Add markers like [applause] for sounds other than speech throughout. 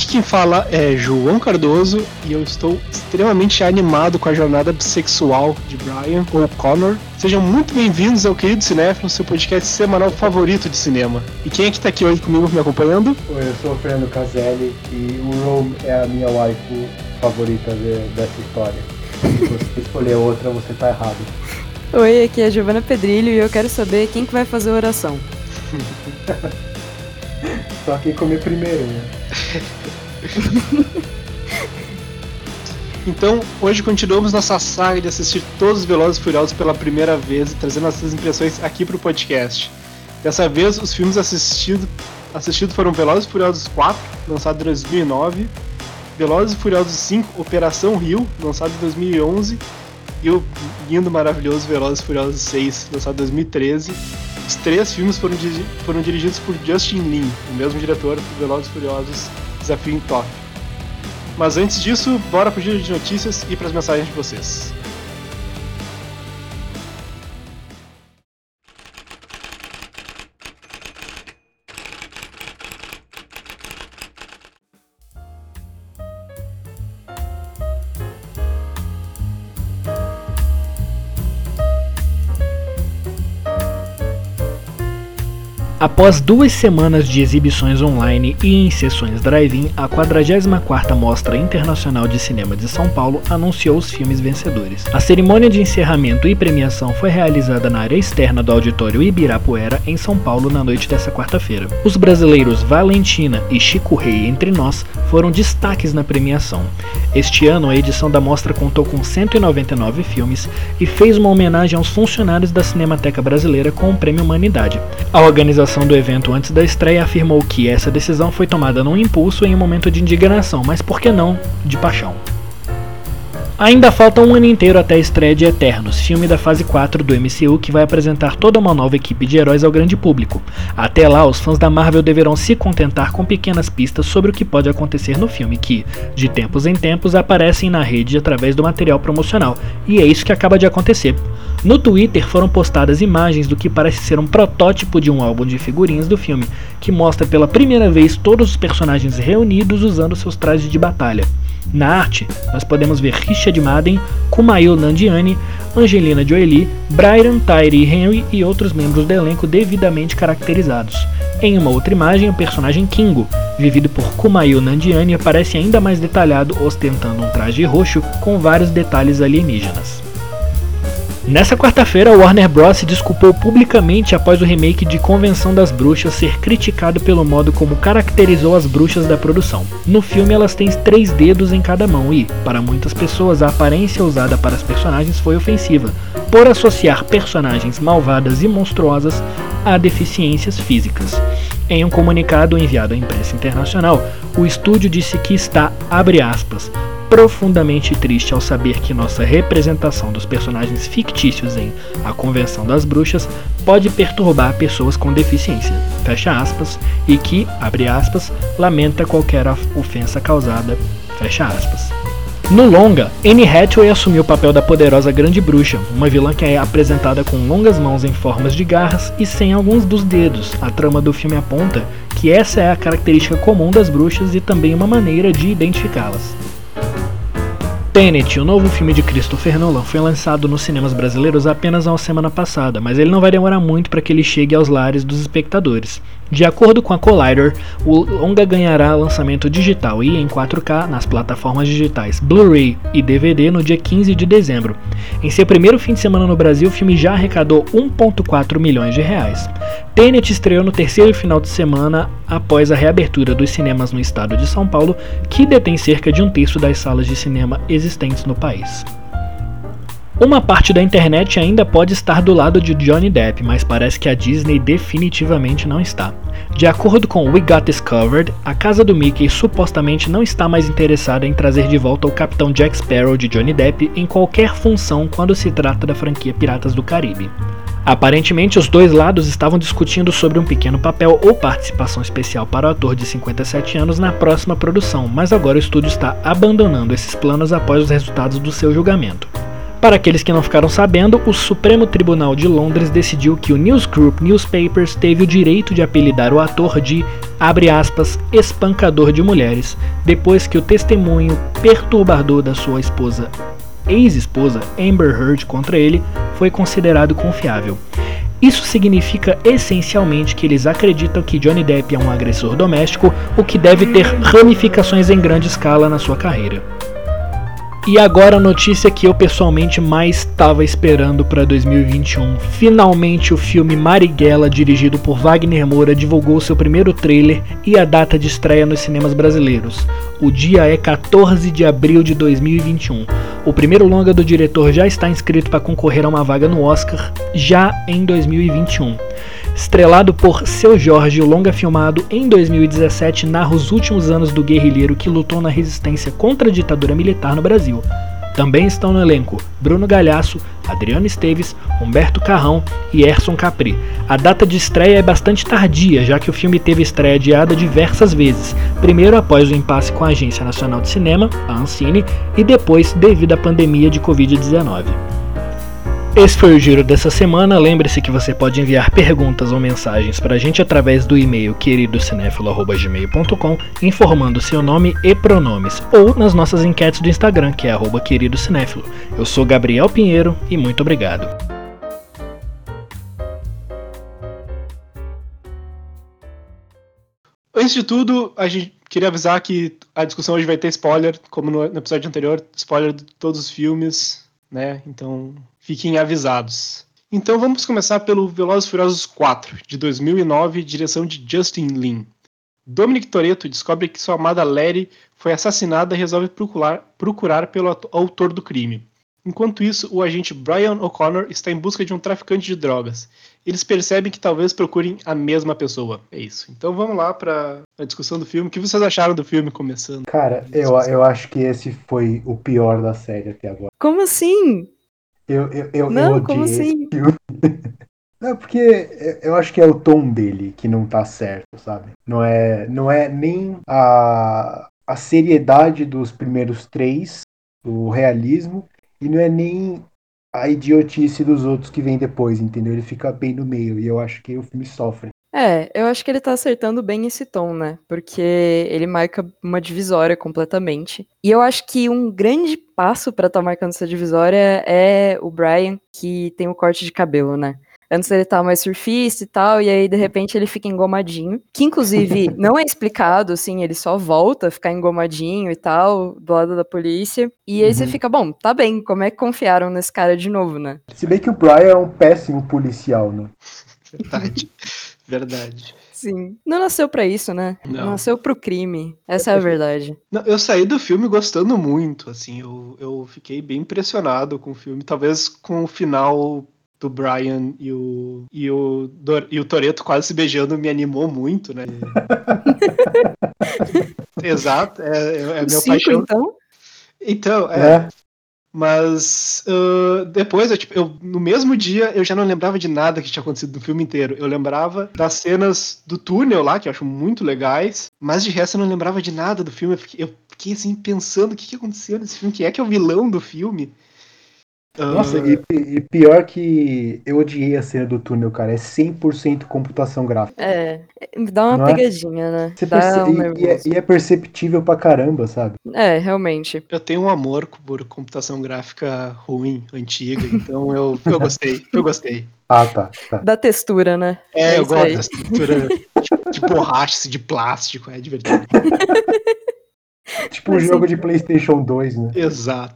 Aqui quem fala é João Cardoso e eu estou extremamente animado com a jornada bissexual de Brian, ou Connor. Sejam muito bem-vindos ao Querido Cinéfilo, seu podcast semanal favorito de cinema. E quem é que tá aqui hoje comigo me acompanhando? Oi, eu sou o Fernando Caselli e o Rome é a minha waifu favorita de, dessa história. Se você [laughs] escolher outra, você tá errado. Oi, aqui é a Giovana Pedrilho e eu quero saber quem que vai fazer a oração. [laughs] Só quem comer primeiro, né? [laughs] Então, hoje continuamos nossa saga de assistir todos os Velozes e Furiosos pela primeira vez e trazendo nossas impressões aqui pro podcast. Dessa vez, os filmes assistidos assistido foram Velozes e Furiosos 4, lançado em 2009, Velozes e Furiosos 5, Operação Rio, lançado em 2011, e o lindo, maravilhoso Velozes e Furiosos 6, lançado em 2013. Os três filmes foram, foram dirigidos por Justin Lin, o mesmo diretor do Velozes e Furiosos Desafio em Tóquio. Mas antes disso, bora pro giro de notícias e para as mensagens de vocês. Após duas semanas de exibições online e em sessões drive-in, a 44ª Mostra Internacional de Cinema de São Paulo anunciou os filmes vencedores. A cerimônia de encerramento e premiação foi realizada na área externa do Auditório Ibirapuera, em São Paulo, na noite dessa quarta-feira. Os brasileiros Valentina e Chico Rei Entre Nós foram destaques na premiação. Este ano, a edição da mostra contou com 199 filmes e fez uma homenagem aos funcionários da Cinemateca Brasileira com o Prêmio Humanidade. A organização organização do evento antes da estreia afirmou que essa decisão foi tomada num impulso em um momento de indignação, mas por que não de paixão. Ainda falta um ano inteiro até a estreia de Eternos, filme da fase 4 do MCU que vai apresentar toda uma nova equipe de heróis ao grande público. Até lá, os fãs da Marvel deverão se contentar com pequenas pistas sobre o que pode acontecer no filme, que, de tempos em tempos, aparecem na rede através do material promocional, e é isso que acaba de acontecer. No Twitter foram postadas imagens do que parece ser um protótipo de um álbum de figurinhas do filme, que mostra pela primeira vez todos os personagens reunidos usando seus trajes de batalha. Na arte, nós podemos ver Richard Madden, Kumail Nandiani, Angelina Jolie, Brian, Tyree Henry e outros membros do elenco devidamente caracterizados. Em uma outra imagem, o personagem Kingo, vivido por Kumail Nandiani, aparece ainda mais detalhado ostentando um traje roxo com vários detalhes alienígenas. Nessa quarta-feira, Warner Bros. se desculpou publicamente após o remake de Convenção das Bruxas ser criticado pelo modo como caracterizou as bruxas da produção. No filme, elas têm três dedos em cada mão e, para muitas pessoas, a aparência usada para as personagens foi ofensiva, por associar personagens malvadas e monstruosas a deficiências físicas. Em um comunicado enviado à imprensa internacional, o estúdio disse que está, abre aspas, profundamente triste ao saber que nossa representação dos personagens fictícios em A Convenção das Bruxas pode perturbar pessoas com deficiência, fecha aspas, e que, abre aspas, lamenta qualquer ofensa causada, fecha aspas. No longa, Anne Hathaway assumiu o papel da poderosa Grande Bruxa, uma vilã que é apresentada com longas mãos em formas de garras e sem alguns dos dedos. A trama do filme aponta que essa é a característica comum das bruxas e também uma maneira de identificá-las. Tenet, o novo filme de Christopher Nolan, foi lançado nos cinemas brasileiros apenas uma semana passada, mas ele não vai demorar muito para que ele chegue aos lares dos espectadores. De acordo com a Collider, o longa ganhará lançamento digital e em 4K nas plataformas digitais Blu-ray e DVD no dia 15 de dezembro. Em seu primeiro fim de semana no Brasil, o filme já arrecadou 1,4 milhões de reais. Tenet estreou no terceiro final de semana após a reabertura dos cinemas no estado de São Paulo, que detém cerca de um terço das salas de cinema existentes no país. Uma parte da internet ainda pode estar do lado de Johnny Depp, mas parece que a Disney definitivamente não está. De acordo com We Got This Covered, a casa do Mickey supostamente não está mais interessada em trazer de volta o Capitão Jack Sparrow de Johnny Depp em qualquer função quando se trata da franquia Piratas do Caribe. Aparentemente, os dois lados estavam discutindo sobre um pequeno papel ou participação especial para o ator de 57 anos na próxima produção, mas agora o estúdio está abandonando esses planos após os resultados do seu julgamento. Para aqueles que não ficaram sabendo, o Supremo Tribunal de Londres decidiu que o News Group Newspapers teve o direito de apelidar o ator de, abre aspas, espancador de mulheres, depois que o testemunho perturbador da sua esposa, ex-esposa Amber Heard contra ele, foi considerado confiável. Isso significa essencialmente que eles acreditam que Johnny Depp é um agressor doméstico, o que deve ter ramificações em grande escala na sua carreira. E agora a notícia que eu pessoalmente mais estava esperando para 2021. Finalmente o filme Marighella, dirigido por Wagner Moura, divulgou seu primeiro trailer e a data de estreia nos cinemas brasileiros. O dia é 14 de abril de 2021. O primeiro longa do diretor já está inscrito para concorrer a uma vaga no Oscar já em 2021. Estrelado por Seu Jorge, o longa filmado em 2017 narra os últimos anos do guerrilheiro que lutou na resistência contra a ditadura militar no Brasil. Também estão no elenco Bruno Galhaço, Adriano Esteves, Humberto Carrão e Erson Capri. A data de estreia é bastante tardia, já que o filme teve estreia adiada diversas vezes, primeiro após o impasse com a Agência Nacional de Cinema, a Ancine, e depois devido à pandemia de Covid-19. Esse foi o giro dessa semana. Lembre-se que você pode enviar perguntas ou mensagens para a gente através do e-mail queridocinéfilo.gmail.com informando seu nome e pronomes, ou nas nossas enquetes do Instagram, que é queridocinéfilo. Eu sou Gabriel Pinheiro e muito obrigado. Antes de tudo, a gente queria avisar que a discussão hoje vai ter spoiler, como no episódio anterior, spoiler de todos os filmes, né? Então fiquem avisados. Então vamos começar pelo Velozes e Furiosos 4, de 2009, direção de Justin Lin. Dominic Toretto descobre que sua amada Larry foi assassinada e resolve procurar, procurar pelo autor do crime. Enquanto isso, o agente Brian O'Connor está em busca de um traficante de drogas. Eles percebem que talvez procurem a mesma pessoa. É isso. Então vamos lá para a discussão do filme. O que vocês acharam do filme começando? Cara, eu, eu acho que esse foi o pior da série até agora. Como assim? Eu, eu, eu, Não, eu como assim? [laughs] Não, porque eu acho que é o tom dele que não tá certo, sabe? Não é, não é nem a, a seriedade dos primeiros três, o realismo, e não é nem a idiotice dos outros que vem depois, entendeu? Ele fica bem no meio, e eu acho que o filme sofre. É, eu acho que ele tá acertando bem esse tom, né? Porque ele marca uma divisória completamente. E eu acho que um grande passo pra tá marcando essa divisória é o Brian, que tem o corte de cabelo, né? Antes ele tava mais surfista e tal, e aí de repente ele fica engomadinho. Que inclusive [laughs] não é explicado, assim, ele só volta a ficar engomadinho e tal, do lado da polícia. E aí você Uhum. fica, bom, tá bem, como é que confiaram nesse cara de novo, né? Se bem que o Brian é um péssimo policial, né? Verdade. Verdade. Sim. Não nasceu pra isso, né? Não. Nasceu pro crime. Essa é a verdade. Não, eu saí do filme gostando muito, assim, eu, eu fiquei bem impressionado com o filme, talvez com o final do Brian e o, e o, Dor- e o Toreto quase se beijando me animou muito, né? [laughs] Exato, é, é, é meu cinco, paixão. então? Então, é, É. mas ah, depois, eu, tipo, eu, no mesmo dia, eu já não lembrava de nada que tinha acontecido no filme inteiro. Eu lembrava das cenas do túnel lá, que eu acho muito legais, mas de resto eu não lembrava de nada do filme. Eu fiquei, eu fiquei, assim, pensando o que, que aconteceu nesse filme, quem é que é o vilão do filme? Ah, Nossa, e, e pior que eu odiei a cena do túnel, cara. É 100% computação gráfica. É, dá uma Não é? pegadinha, né? Você Dá perce- um e- e, é, e é perceptível pra caramba, sabe? É, realmente. eu tenho um amor por computação gráfica ruim, antiga, então eu, eu gostei, eu gostei. Ah, tá. tá. Da textura, né? É, É eu gosto aí. da estrutura de, de borracha, de plástico, é divertido. [laughs] Tipo um jogo de. PlayStation 2, né? Exato.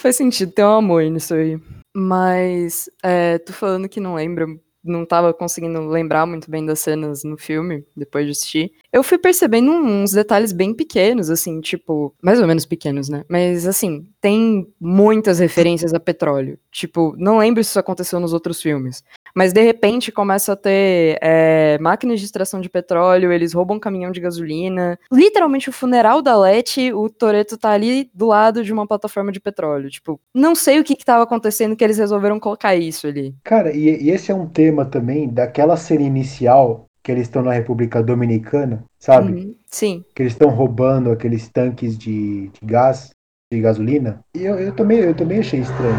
Faz sentido, tem um amor nisso aí. Mas, é, tô falando que não lembra, não tava conseguindo lembrar muito bem das cenas no filme, depois de assistir. Eu fui percebendo uns detalhes bem pequenos, assim, tipo, mais ou menos pequenos, né? Mas, assim, tem muitas referências a petróleo. Tipo, não lembro se isso aconteceu nos outros filmes. Mas de repente começa a ter é, máquinas de extração de petróleo, eles roubam um caminhão de gasolina. Literalmente o funeral da Leti, o Toreto tá ali do lado de uma plataforma de petróleo. Tipo, não sei o que que tava acontecendo que eles resolveram colocar isso ali. Cara, e, e esse é um tema também daquela cena inicial que eles estão na República Dominicana, sabe? Uhum, Sim. Que eles estão roubando aqueles tanques de, de gás. de gasolina. E eu, eu, também, eu também achei estranho.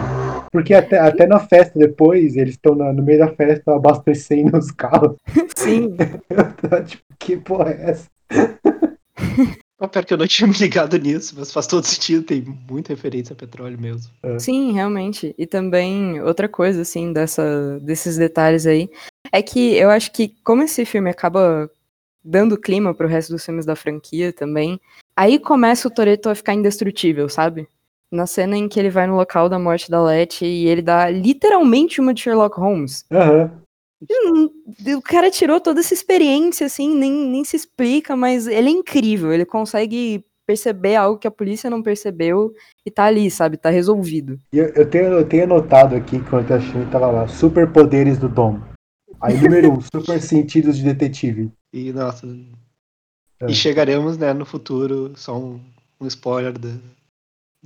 Porque até, até na festa depois, eles estão no meio da festa abastecendo os carros. [laughs] Sim. Eu [laughs] tô tipo, que porra é essa? [laughs] Oh, pior que eu não tinha me ligado nisso, mas faz todo sentido, tem muita referência a petróleo mesmo. Sim, realmente. E também outra coisa, assim, dessa, desses detalhes aí, é que eu acho que como esse filme acaba dando clima pro resto dos filmes da franquia também, aí começa o Toreto a ficar indestrutível, sabe? Na cena em que ele vai no local da morte da Letty e ele dá literalmente uma de Sherlock Holmes. Aham. Hum, O cara tirou toda essa experiência, assim, nem, nem se explica, mas ele é incrível. Ele consegue perceber algo que a polícia não percebeu e tá ali, sabe? Tá resolvido. Eu, eu, tenho, eu tenho anotado aqui, quando eu achei, tava lá, superpoderes do Dom. Aí, número um, super sentidos de detetive. E, nossa. É. E chegaremos, né, no futuro, só um, um spoiler da.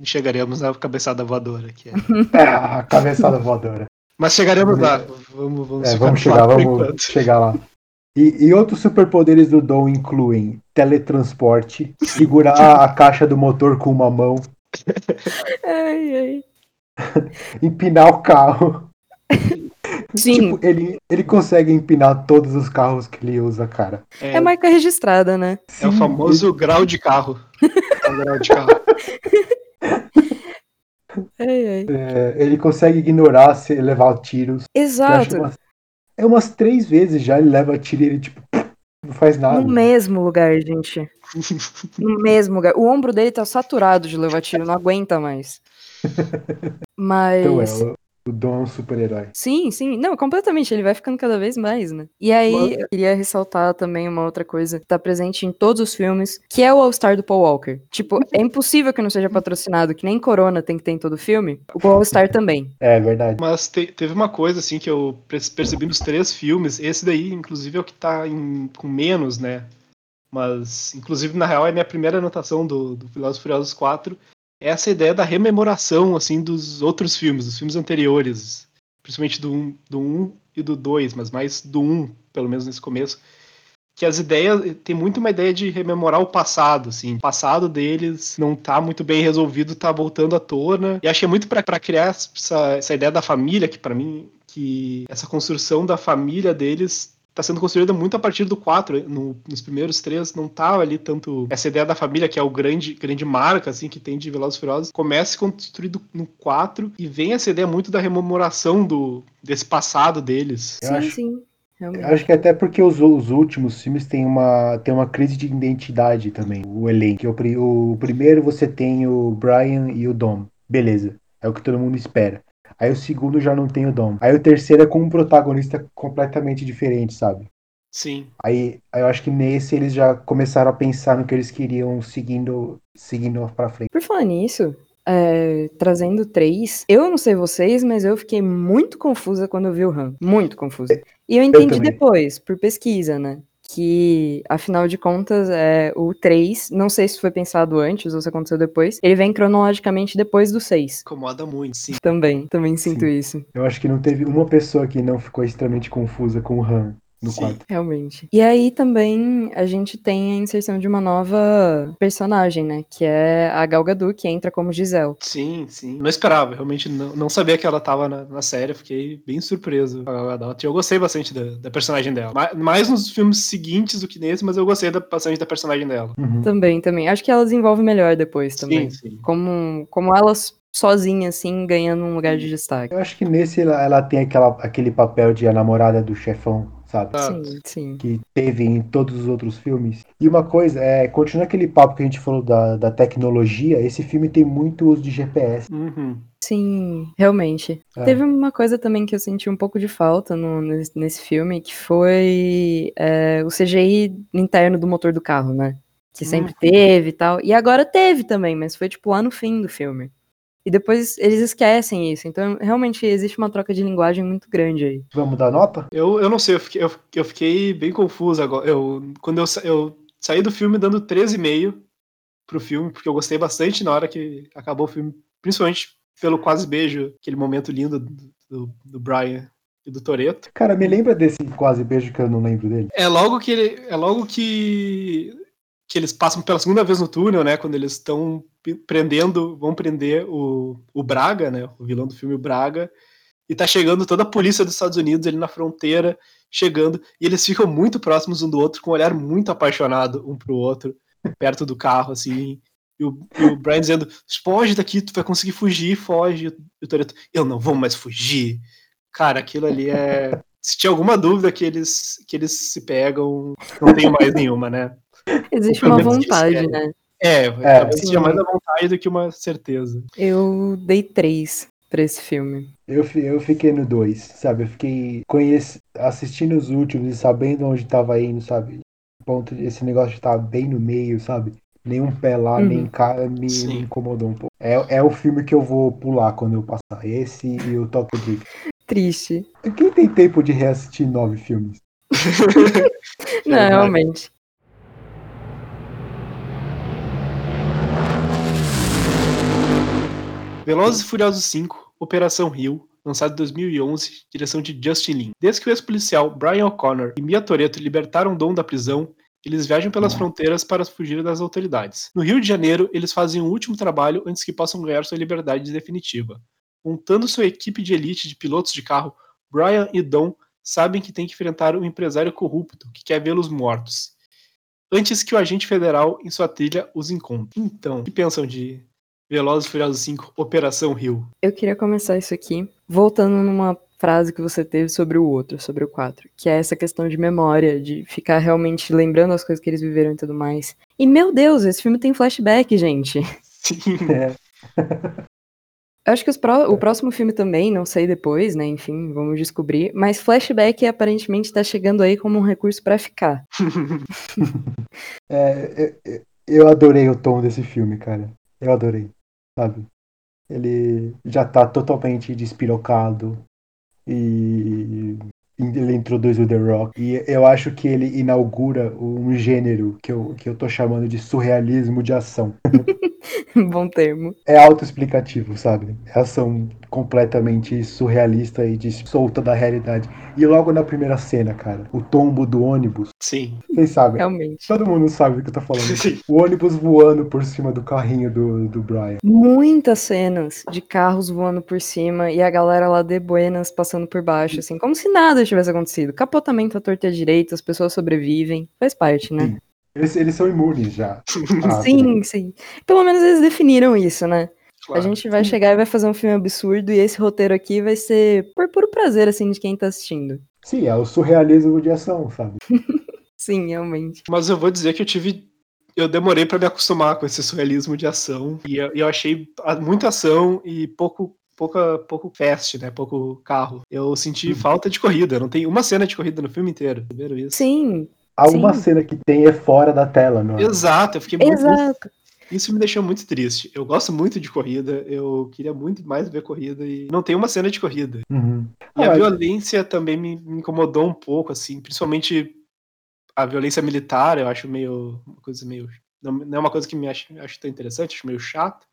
Chegaremos na cabeçada voadora, que é. [laughs] É, a cabeçada voadora. Mas chegaremos lá. Vamos, vamos, É, vamos chegar, vamos enquanto. chegar lá. E, e outros superpoderes do Dom incluem teletransporte, segurar a caixa do motor com uma mão, Ai, ai. [laughs] empinar o carro. [laughs] Sim, Tipo, ele, ele consegue empinar todos os carros que ele usa, cara. É, é marca registrada, né? é o Sim, famoso grau de carro. É o grau de carro. [laughs] Ai, ai. É, ele consegue ignorar se levar tiros. Exato. umas- é umas três vezes já ele leva tiro e ele, tipo, não faz nada. No mesmo lugar, gente. [laughs] No mesmo lugar. O ombro dele tá saturado de levar tiro, não aguenta mais. Mas. Então é, o, Dom é um super-herói. Sim, sim. Não, completamente. Ele vai ficando cada vez mais, né? E aí, Mas- eu queria ressaltar também uma outra coisa que tá presente em todos os filmes, que é o All-Star do Paul Walker. Tipo, é impossível que não seja patrocinado, que nem Corona tem que ter em todo filme. O All-Star também. É verdade. Mas te- teve uma coisa assim que eu perce- percebi nos três filmes. Esse daí, inclusive, é o que tá em- com menos, né? Mas, inclusive, na real, é a minha primeira anotação do, do e Furiosos 4. Essa ideia da rememoração, assim, dos outros filmes, dos filmes anteriores. Principalmente do 1, do 1 e do 2, mas mais do 1, pelo menos nesse começo. Que as ideias. Tem muito uma ideia de rememorar o passado, assim. O passado deles não tá muito bem resolvido, tá voltando à tona. E é muito pra criar essa, essa ideia da família, que pra mim. Que essa construção da família deles tá sendo construída muito a partir do 4. No- nos primeiros três não tava ali tanto essa ideia da família, que é o grande, grande marca assim que tem de Velozes e Furiosos. Começa a ser construído no 4 e vem essa ideia muito da rememoração do, desse passado deles. Eu sim, acho- sim. Realmente. Acho que até porque os, os últimos filmes têm uma, têm uma crise de identidade também, o elenco. O, o primeiro você tem o Brian e o Dom. Beleza. É o que todo mundo espera. Aí o segundo já não tem o Dom. Aí o terceiro é com um protagonista completamente diferente, sabe? Sim. Aí, aí eu acho que nesse eles já começaram a pensar no que eles queriam seguindo, seguindo pra frente. Por falar nisso, é, trazendo três, eu não sei vocês, mas eu fiquei muito confusa quando eu vi o Han. Muito confusa. E eu entendi também. depois, por pesquisa, né? Que, afinal de contas, é, o 3, não sei se foi pensado antes ou se aconteceu depois, ele vem cronologicamente depois do 6. Incomoda muito, sim. Também, também sinto Sim. isso. Eu acho que não teve uma pessoa que não ficou extremamente confusa com o Han no Sim. quarto. Realmente. E aí também a gente tem a inserção de uma nova personagem, né? Que é a Gal Gadot, que entra como Giselle. Sim, sim. Não esperava, realmente não, não sabia que ela tava na, na série, fiquei bem surpreso com a Gal Gadot. Eu gostei bastante da, da personagem dela. Ma- Mais nos filmes seguintes do que nesse, mas eu gostei da, bastante da personagem dela. Uhum. Também, também. Acho que ela desenvolve melhor depois também. Sim, sim. Como, como ela sozinha, assim, ganhando um lugar de destaque. Eu acho que nesse ela, ela tem aquela, aquele papel de a namorada do chefão, sabe? Ah, Sim, sim. Que teve em todos os outros filmes. E uma coisa, é, continuando aquele papo que a gente falou da, da tecnologia, esse filme tem muito uso de GPS. Uhum. Sim, realmente. É. Teve uma coisa também que eu senti um pouco de falta no- nesse, nesse filme, que foi é, o CGI interno do motor do carro, né? Que sempre teve e tal. E agora teve também, mas foi tipo lá no fim do filme. E depois eles esquecem isso. Então, realmente, existe uma troca de linguagem muito grande aí. Vamos dar nota? Eu, eu não sei, eu fiquei, eu, eu fiquei bem confuso agora. Eu, quando eu, eu saí do filme dando 13,5 pro filme, porque eu gostei bastante na hora que acabou o filme, principalmente pelo quase beijo, aquele momento lindo do, do, do Brian e do Toreto. Cara, me lembra desse quase beijo que eu não lembro dele? É logo que ele. É logo que. Que eles passam pela segunda vez no túnel, né? Quando eles estão prendendo, vão prender o, o Braga, né? O vilão do filme o Braga. E tá chegando toda a polícia dos Estados Unidos ali na fronteira, chegando, e eles ficam muito próximos um do outro, com um olhar muito apaixonado um pro outro, perto do carro, assim. E o, e o Brian dizendo: foge daqui, tu vai conseguir fugir, foge. E o Toreto, eu não vou mais fugir. Cara, aquilo ali é. Se tinha alguma dúvida que eles, que eles se pegam, não tenho mais nenhuma, né? Existe uma vontade, né? É, é talvez seja mais a vontade do que uma certeza. Eu dei três pra esse filme. Eu, eu fiquei no dois, sabe? Eu fiquei conhece, assistindo os últimos e sabendo onde tava indo, sabe? Ponto, esse negócio de estar bem no meio, sabe? Nenhum pé lá, uhum. nem cara me, me, incomodou um pouco. É, é o filme que eu vou pular quando eu passar. Esse e o Tokyo Drift. Triste. Quem tem tempo de reassistir nove filmes? [laughs] [laughs] Não, realmente. Velozes e Furiosos 5, Operação Rio, lançado em 2011, direção de Justin Lin. Desde que o ex-policial Brian O'Connor e Mia Toretto libertaram Dom da prisão, eles viajam pelas fronteiras para fugir das autoridades. No Rio de Janeiro, eles fazem um último trabalho antes que possam ganhar sua liberdade definitiva. Montando sua equipe de elite de pilotos de carro, Brian e Dom sabem que têm que enfrentar um empresário corrupto que quer vê-los mortos. Antes que o agente federal em sua trilha os encontre. Então, o que pensam de Velozes e Furiosos 5, Operação Rio. Eu queria começar isso aqui voltando numa frase que você teve sobre o outro, sobre o 4, que é essa questão de memória, de ficar realmente lembrando as coisas que eles viveram e tudo mais. E meu Deus, esse filme tem flashback, gente. Sim. É. Eu acho que pró o próximo filme também, não sei depois, né? Enfim, vamos descobrir. Mas flashback aparentemente tá chegando aí como um recurso para ficar. [laughs] é, eu, eu adorei o tom desse filme, cara. Eu adorei sabe? Ele já tá totalmente despirocado e ele introduz o The Rock. E eu acho que ele inaugura um gênero que eu, que eu tô chamando de surrealismo de ação. [laughs] [laughs] Bom termo. É autoexplicativo, sabe? É ação completamente surrealista e solta da realidade. E logo na primeira cena, cara, o tombo do ônibus. Sim. Vocês sabem. Realmente. Todo mundo sabe do que eu tô falando. [laughs] Sim. O ônibus voando por cima do carrinho do, do Brian. Muitas cenas de carros voando por cima e a galera lá de Buenas passando por baixo, assim, como se nada tivesse acontecido. Capotamento à torta direita, as pessoas sobrevivem. Faz parte, né? Sim. Eles, eles são imunes já. [laughs] Ah, sim, sim. Pelo menos eles definiram isso, né? Claro. A gente vai chegar e vai fazer um filme absurdo e esse roteiro aqui vai ser por puro prazer, assim, de quem tá assistindo. Sim, é o surrealismo de ação, sabe? [laughs] Sim, realmente. Mas eu vou dizer que eu tive. Eu demorei para me acostumar com esse surrealismo de ação. E eu, eu achei muita ação e pouco pouca, pouco fast, né? Pouco carro. Eu senti uhum. falta de corrida. Não tem uma cena de corrida no filme inteiro. Viram isso? Sim. Há uma cena que tem é fora da tela, não é? Exato, eu fiquei muito. Exato. Isso me deixou muito triste. Eu gosto muito de corrida, eu queria muito mais ver corrida e não tem uma cena de corrida. Uhum. E ah, a violência também me, incomodou um pouco, assim, principalmente a violência militar, eu acho meio. Uma coisa meio. Não, é uma coisa que me acho, acho tão interessante, acho meio chato.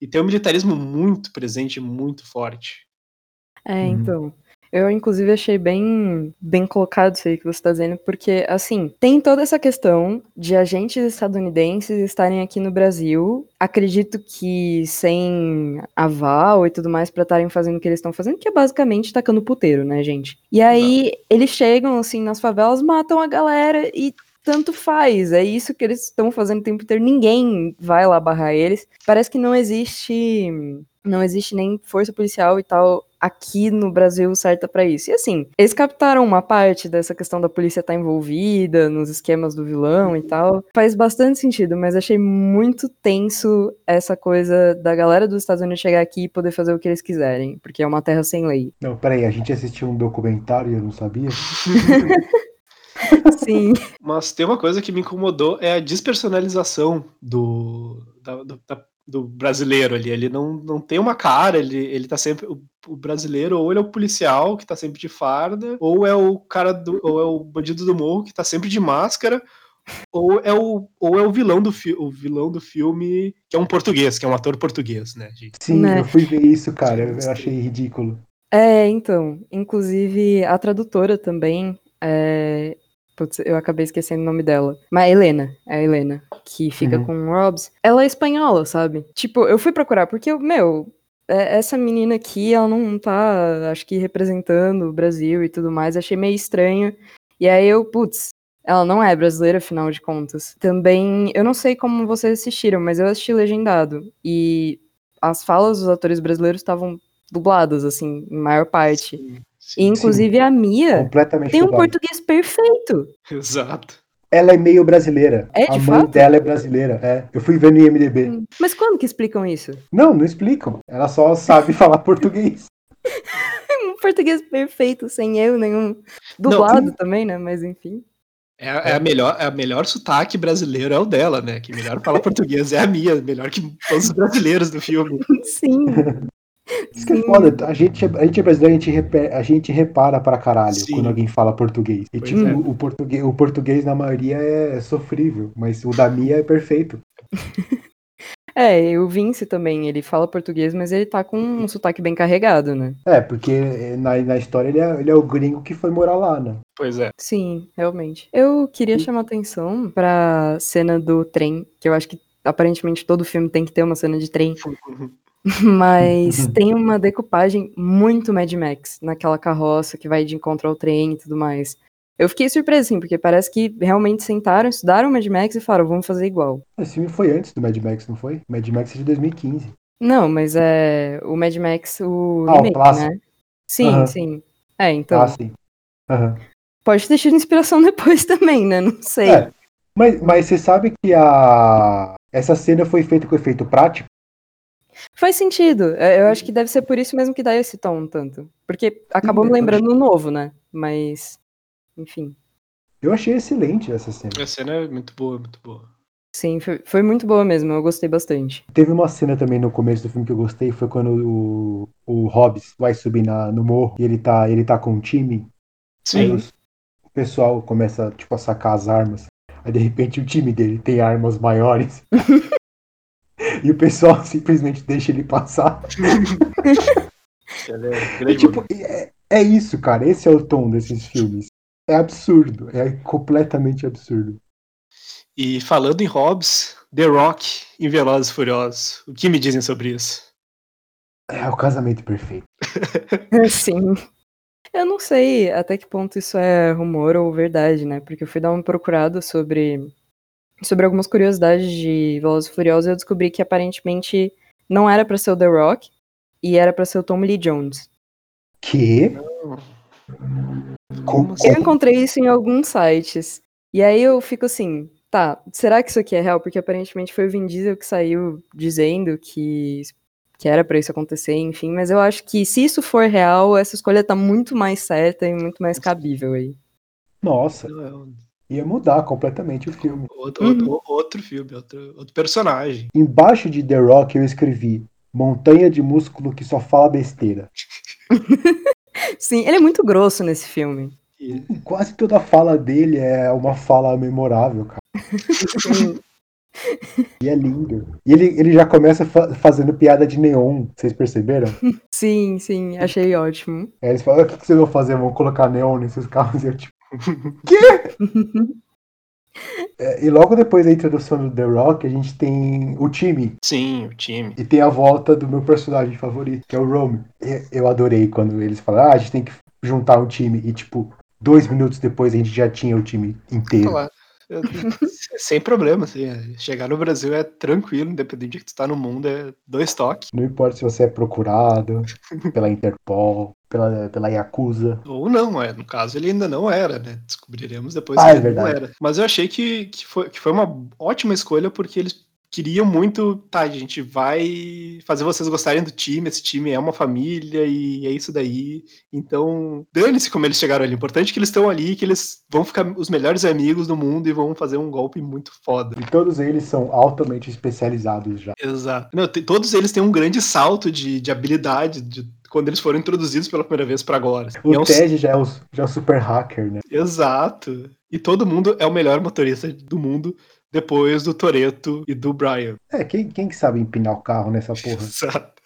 E tem um militarismo muito presente, muito forte. É, uhum. Eu, inclusive, achei bem, bem colocado isso aí que você está dizendo, porque, assim, tem toda essa questão de agentes estadunidenses estarem aqui no Brasil. Acredito que sem aval e tudo mais para estarem fazendo o que eles estão fazendo, que é basicamente tacando puteiro, né, gente? E aí, Não. eles chegam, assim, nas favelas, matam a galera e tanto faz. É isso que eles estão fazendo o tempo inteiro. Ninguém vai lá barrar eles. Parece que não existe. Não existe nem força policial e tal aqui no Brasil certa para isso. E assim, eles captaram uma parte dessa questão da polícia estar tá envolvida nos esquemas do vilão e tal. Faz bastante sentido, mas achei muito tenso essa coisa da galera dos Estados Unidos chegar aqui e poder fazer o que eles quiserem, porque é uma terra sem lei. Não, peraí, a gente assistiu um documentário e eu não sabia? [laughs] Sim. Mas tem uma coisa que me incomodou é a despersonalização do, da, do, da, do brasileiro ali. Ele não, não tem uma cara, ele, ele tá sempre. O, o, brasileiro, ou ele é o policial que tá sempre de farda, ou é o cara do. ou é o bandido do morro que tá sempre de máscara. Ou é o, ou é o vilão do o vilão do filme, que é um português, que é um ator português, né? Gente? Sim, né? eu fui ver isso, cara. Eu achei ridículo. É, então. Inclusive, a tradutora também. É, Putz, eu acabei esquecendo o nome dela. Mas a Helena, é a Helena, que fica Uhum. com o Robs. Ela é espanhola, sabe? Tipo, eu fui procurar, porque, meu, é- essa menina aqui, ela não tá, acho que, representando o Brasil e tudo mais. Achei meio estranho. E aí eu, putz, ela não é brasileira, afinal de contas. Também, eu não sei como vocês assistiram, mas eu assisti legendado. E as falas dos atores brasileiros estavam dubladas, assim, em maior parte. Sim, E, sim, inclusive, a Mia Completamente tem um português perfeito. Exato. Ela é meio brasileira. É, a de mãe fato? dela é brasileira. É. Eu fui ver no IMDB. Mas quando que explicam isso? Não, não explicam. Ela só sabe [laughs] falar português. [laughs] Um português perfeito, sem erro nenhum. Dublado também, né? Mas enfim. É, é a melhor, é a melhor sotaque brasileiro é o dela, né? Que melhor fala português é a minha, melhor que todos os brasileiros do filme. [laughs] Sim. Isso que é foda. A gente, é- a gente é brasileiro, a gente, repe- a gente repara pra caralho Sim. quando alguém fala português. E tipo, é. o, português, o português na maioria é sofrível, mas o da Mia é perfeito. [laughs] É, e o Vince também, ele fala português, mas ele tá com um sotaque bem carregado, né? É, porque na, na história ele é, ele é o gringo que foi morar lá, né? Pois é. Sim, realmente. Eu queria chamar atenção pra cena do trem, que eu acho que aparentemente todo filme tem que ter uma cena de trem, [laughs] mas tem uma decupagem muito Mad Max naquela carroça que vai de encontro ao trem e tudo mais. Eu fiquei surpresa, assim, porque parece que realmente sentaram, estudaram Mad Max e falaram, vamos fazer igual. Esse filme foi antes do Mad Max, não foi? Mad Max é de 2015. Não, mas é o Mad Max, o Ah, o remake, clássico. né? Sim, Aham. sim. É, então, Ah, sim. Aham. pode ter tido inspiração [laughs] depois também, né? Não sei. É. Mas, mas você sabe que a essa cena foi feita com efeito prático? Faz sentido. É, Eu acho que deve ser por isso mesmo que dá esse tom tanto. Porque acabou me eu lembrando o novo, né? Mas, enfim. Eu achei excelente essa cena. A cena é muito boa, muito boa. Sim, foi, foi muito boa mesmo. Eu gostei bastante. Teve uma cena também no começo do filme que eu gostei, foi quando o, o Hobbs vai subir na, no morro e ele tá, ele tá com um time. Sim. os- o pessoal começa tipo, a sacar as armas. Aí de repente o time dele tem armas maiores. [laughs] e o pessoal [laughs] simplesmente deixa ele passar. É E, tipo, é, é isso, cara. Esse é o tom desses filmes. É absurdo. É completamente absurdo. E falando em Hobbs, The Rock em Velozes e Furiosos. O que me dizem sobre isso? É o casamento perfeito. [laughs] Sim. Eu não sei até que ponto isso é rumor ou verdade, né? Porque eu fui dar uma procurada sobre, sobre algumas curiosidades de Velozes e Furiosos eu descobri que aparentemente não era pra ser o The Rock e era pra ser o Tom Lee Jones. Que? Como assim? Eu encontrei isso em alguns sites. E aí eu fico assim, tá, será que isso aqui é real? Porque aparentemente foi o Vin Diesel que saiu dizendo que, que era pra isso acontecer, enfim. Mas eu acho que se isso for real, essa escolha tá muito mais certa e muito mais cabível aí. Nossa, ia mudar completamente o filme. outro, Uhum. outro, outro filme, outro, outro personagem. Embaixo de The Rock eu escrevi Montanha de músculo que só fala besteira. [laughs] Sim, ele é muito grosso nesse filme. E- Quase toda a fala dele é uma fala memorável, cara. [laughs] E é lindo. E ele, ele já começa fa- fazendo piada de neon, vocês perceberam? sim, sim, achei ótimo. Aí eles falam, "Ah, o que, que vocês vão fazer? Vão colocar neon nesses carros? E eu tipo, [laughs] é, e logo depois da introdução do The Rock, a gente tem o time. Sim, o time. E tem a volta do meu personagem favorito, que é o Rome. Eu adorei quando eles falaram, ah, a gente tem que juntar um time. E tipo, dois minutos depois a gente já tinha o time inteiro. Claro. Eu- [laughs] Sem problema, assim. é, Chegar no Brasil é tranquilo, independente de que tu tá no mundo, é dois toques. Não importa se você é procurado [laughs] pela Interpol, pela, pela Yakuza. Ou não, é. No caso, ele ainda não era, né? Descobriremos depois Ah, que é ele não verdade. era. Mas eu achei que, que, foi, que foi uma ótima escolha, porque eles queriam muito. Tá, a gente vai fazer vocês gostarem do time. Esse time é uma família e é isso daí. Então, dane-se como eles chegaram ali. O importante é que eles estão ali, que eles vão ficar os melhores amigos do mundo e vão fazer um golpe muito foda. E todos eles são altamente especializados já. Exato. Não, todos eles têm um grande salto de, de habilidade de, quando eles foram introduzidos pela primeira vez pra agora. O é um- Ted já é o, já é o super hacker, né? Exato. E todo mundo é o melhor motorista do mundo depois do Toreto e do Brian. É, quem, quem que sabe empinar o carro nessa porra? [laughs] Exato.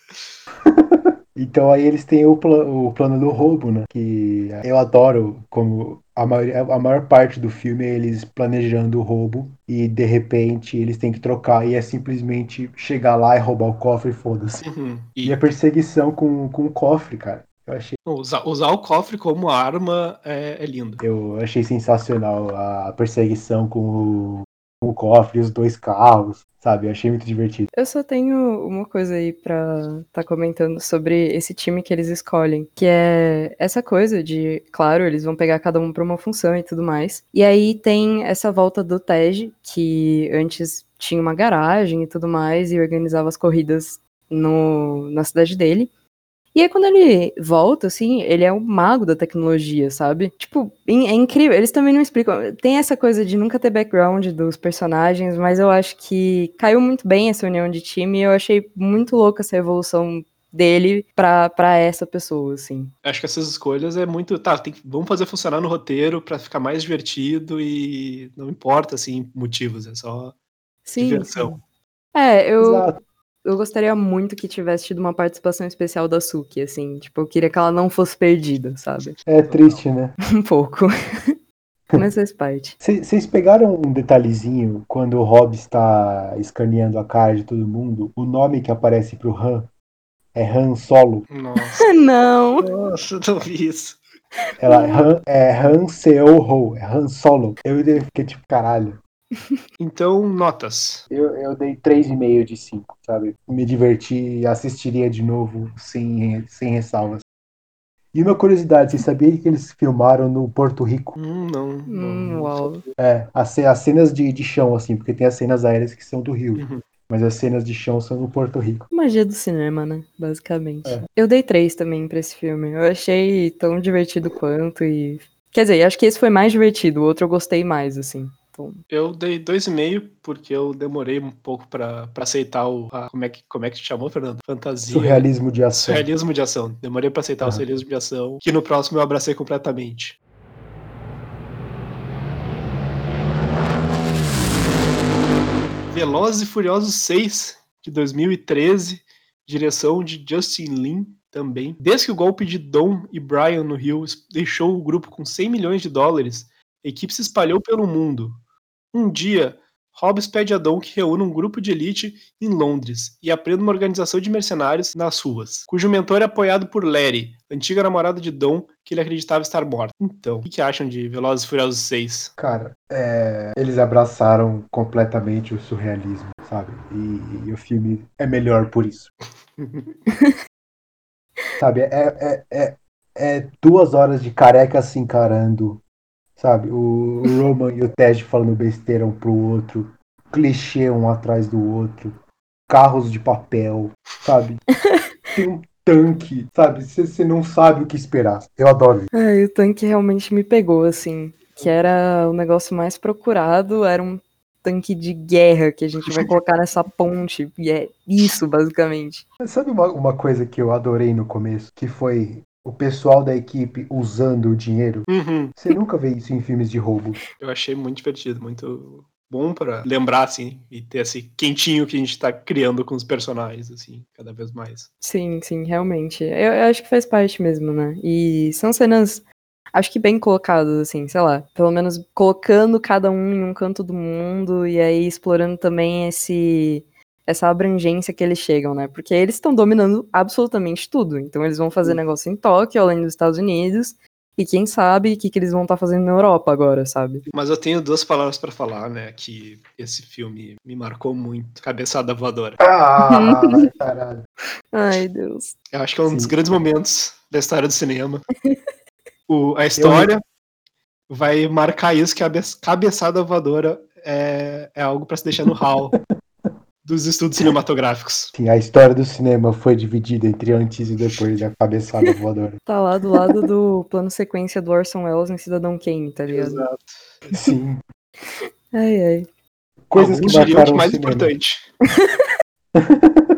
[laughs] Então aí eles têm o, pla- o plano do roubo, né? Que eu adoro como a maior, a maior parte do filme é eles planejando o roubo e de repente eles têm que trocar e é simplesmente chegar lá e roubar o cofre e foda-se. Uhum. E E a perseguição com, com o cofre, cara. Eu achei, usar, usar o cofre como arma é, é lindo. eu achei sensacional a perseguição com o, o cofre os dois carros, sabe? Eu achei muito divertido. Eu só tenho uma coisa aí pra tá comentando sobre esse time que eles escolhem, que é essa coisa de, claro, eles vão pegar cada um pra uma função e tudo mais. E aí tem essa volta do Tej, que antes tinha uma garagem e tudo mais e organizava as corridas no, na cidade dele. E aí, quando ele volta, assim, ele é um mago da tecnologia, sabe? Tipo, é incrível. Eles também não explicam. Tem essa coisa de nunca ter background dos personagens, mas eu acho que caiu muito bem essa união de time e eu achei muito louca essa evolução dele pra, pra essa pessoa, assim. Acho que essas escolhas é muito. Tá, tem, vamos fazer funcionar no roteiro pra ficar mais divertido e não importa, assim, motivos, é só Sim. diversão. sim. É, eu, Exato. Eu gostaria muito que tivesse tido uma participação especial da Suki, assim. Tipo, eu queria que ela não fosse perdida, sabe? É triste, né? [laughs] Um pouco. [laughs] Mas faz parte. Vocês pegaram um detalhezinho quando o Hobbs está escaneando a cara de todo mundo? O nome que aparece pro Han é Han Solo. Nossa, [laughs] Não! nossa, eu não vi isso. Ela Han, é Han Seo-ho, é Han Solo. Eu fiquei tipo, caralho. Então, notas. Eu, eu dei 3,5 de 5, sabe? Me diverti e assistiria de novo sem, sem ressalvas. E uma curiosidade, vocês sabiam que eles filmaram no Porto Rico? Hum, não. Hum, não uau. É, as, as cenas de, de chão, assim, porque tem as cenas aéreas que são do Rio. Uhum. Mas as cenas de chão são no Porto Rico. Magia do cinema, né? Basicamente. É. Eu dei três também pra esse filme. Eu achei tão divertido quanto e. Quer dizer, acho que esse foi mais divertido, o outro eu gostei mais, assim. Então, Eu dei dois e meio porque eu demorei um pouco pra pra aceitar o. a- como, é que, como é que te chamou, Fernando? Fantasia. Surrealismo de ação. Surrealismo de ação. Demorei pra aceitar o Aham. surrealismo de ação, que no próximo eu abracei completamente. Velozes e Furiosos 6, de 2013, direção de Justin Lin também. Desde que o golpe de Dom e Brian no Rio deixou o grupo com 100 milhões de dólares, a equipe se espalhou pelo mundo. Um dia, Hobbs pede a Dom que reúna um grupo de elite em Londres e aprenda uma organização de mercenários nas ruas, cujo mentor é apoiado por Larry, antiga namorada de Dom, que ele acreditava estar morta. Então, o que, que acham de Velozes e Furiosos 6? Cara, é, eles abraçaram completamente o surrealismo, sabe? E, e o filme é melhor por isso. [laughs] sabe? É, é, é, é duas horas de careca se encarando, sabe? O, o Roman e o Ted falando besteira um pro outro, clichê um atrás do outro, carros de papel, sabe? [laughs] Tem um tanque, sabe? Você não sabe o que esperar. Eu adoro isso. ai, o tanque realmente me pegou, assim. Que era o negócio mais procurado, era um tanque de guerra que a gente vai [laughs] colocar nessa ponte. E é isso, basicamente. Sabe uma, uma coisa que eu adorei no começo? Que foi o pessoal da equipe usando o dinheiro. Uhum. Você nunca vê isso em filmes de roubo. Eu achei muito divertido, muito bom pra lembrar, assim, e ter esse quentinho que a gente tá criando com os personagens, assim, cada vez mais. Sim, sim, realmente. Eu, eu acho que faz parte mesmo, né? E são cenas, acho que bem colocadas, assim, sei lá. Pelo menos colocando cada um em um canto do mundo e aí explorando também esse essa abrangência que eles chegam, né? Porque eles estão dominando absolutamente tudo. Então eles vão fazer negócio em Tóquio, além dos Estados Unidos. E quem sabe o que, que eles vão estar fazendo na Europa agora, sabe? Mas eu tenho duas palavras pra falar, né, que esse filme me marcou muito. Cabeçada voadora. Ah, [laughs] caralho. Ai, Deus. Eu acho que é um dos Sim. grandes momentos da história do cinema. [laughs] O- a história vai marcar isso, que a cabe- cabeçada voadora é, é algo pra se deixar no hall [laughs] dos estudos cinematográficos. Sim, a história do cinema foi dividida entre antes e depois da cabeçada voadora. Tá lá do lado do plano sequência do Orson Welles em Cidadão Kane, tá ligado? Exato. Sim. Ai, ai. Coisas Alguns que diriam marcaram que o mais importante. [laughs]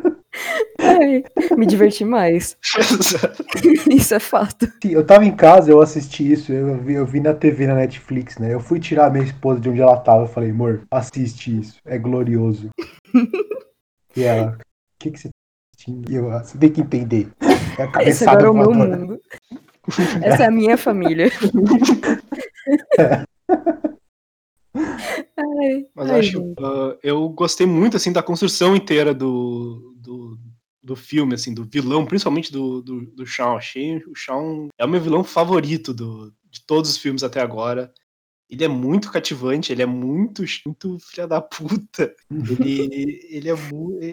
Me diverti mais. [laughs] Isso é fato. Sim, eu tava em casa, eu assisti isso, eu vi, eu vi na TV na Netflix, né? Eu fui tirar a minha esposa de onde ela tava, eu falei, amor, assiste isso, é glorioso. [laughs] e ela, o que, que você tá assistindo? E eu, "Ah, você tem que entender. É a Esse agora é o meu mundo. Essa é a minha família. [laughs] Ai, Mas ai, eu acho ah, eu gostei muito assim da construção inteira do, do, do filme, assim, do vilão, principalmente do, do, do Shawn. Achei o Shawn é o meu vilão favorito do, de todos os filmes até agora. Ele é muito cativante, ele é muito, muito filha da puta. Ele, [laughs] ele, é,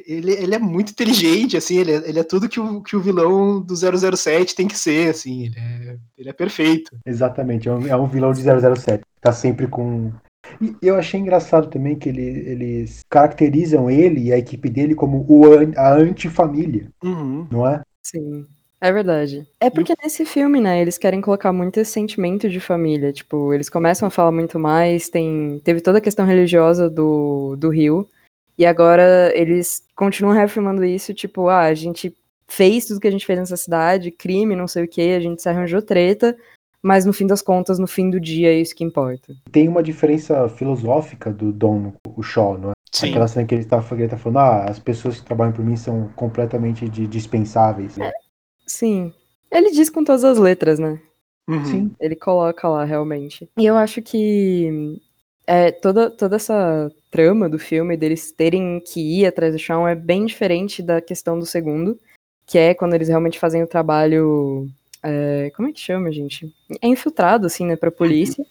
ele, ele é muito inteligente, assim, ele é, ele é tudo que o, que o vilão do 007 tem que ser, assim, ele é, ele é perfeito. Exatamente, é um, é um vilão de 007. Tá sempre com. E eu achei engraçado também que ele, eles caracterizam ele e a equipe dele como o, a antifamília, Uhum. não é? Sim. É verdade. É porque nesse filme, né, eles querem colocar muito esse sentimento de família. Tipo, eles começam a falar muito mais, tem... teve toda a questão religiosa do, do Rio. E agora eles continuam reafirmando isso, tipo, ah, a gente fez tudo que a gente fez nessa cidade, crime, não sei o que, a gente se arranjou treta, mas no fim das contas, no fim do dia, é isso que importa. Tem uma diferença filosófica do Dom, o Shaw, não é? Sim. Aquela cena que ele tá, que ele tá falando, ah, as pessoas que trabalham por mim são completamente de- dispensáveis. né? Sim. Ele diz com todas as letras, né? Uhum. Sim, Ele coloca lá, realmente. E eu acho que é, toda, toda essa trama do filme, deles terem que ir atrás do chão, é bem diferente da questão do segundo, que é quando eles realmente fazem o trabalho. É, como é que chama, gente? É infiltrado, assim, né, pra polícia.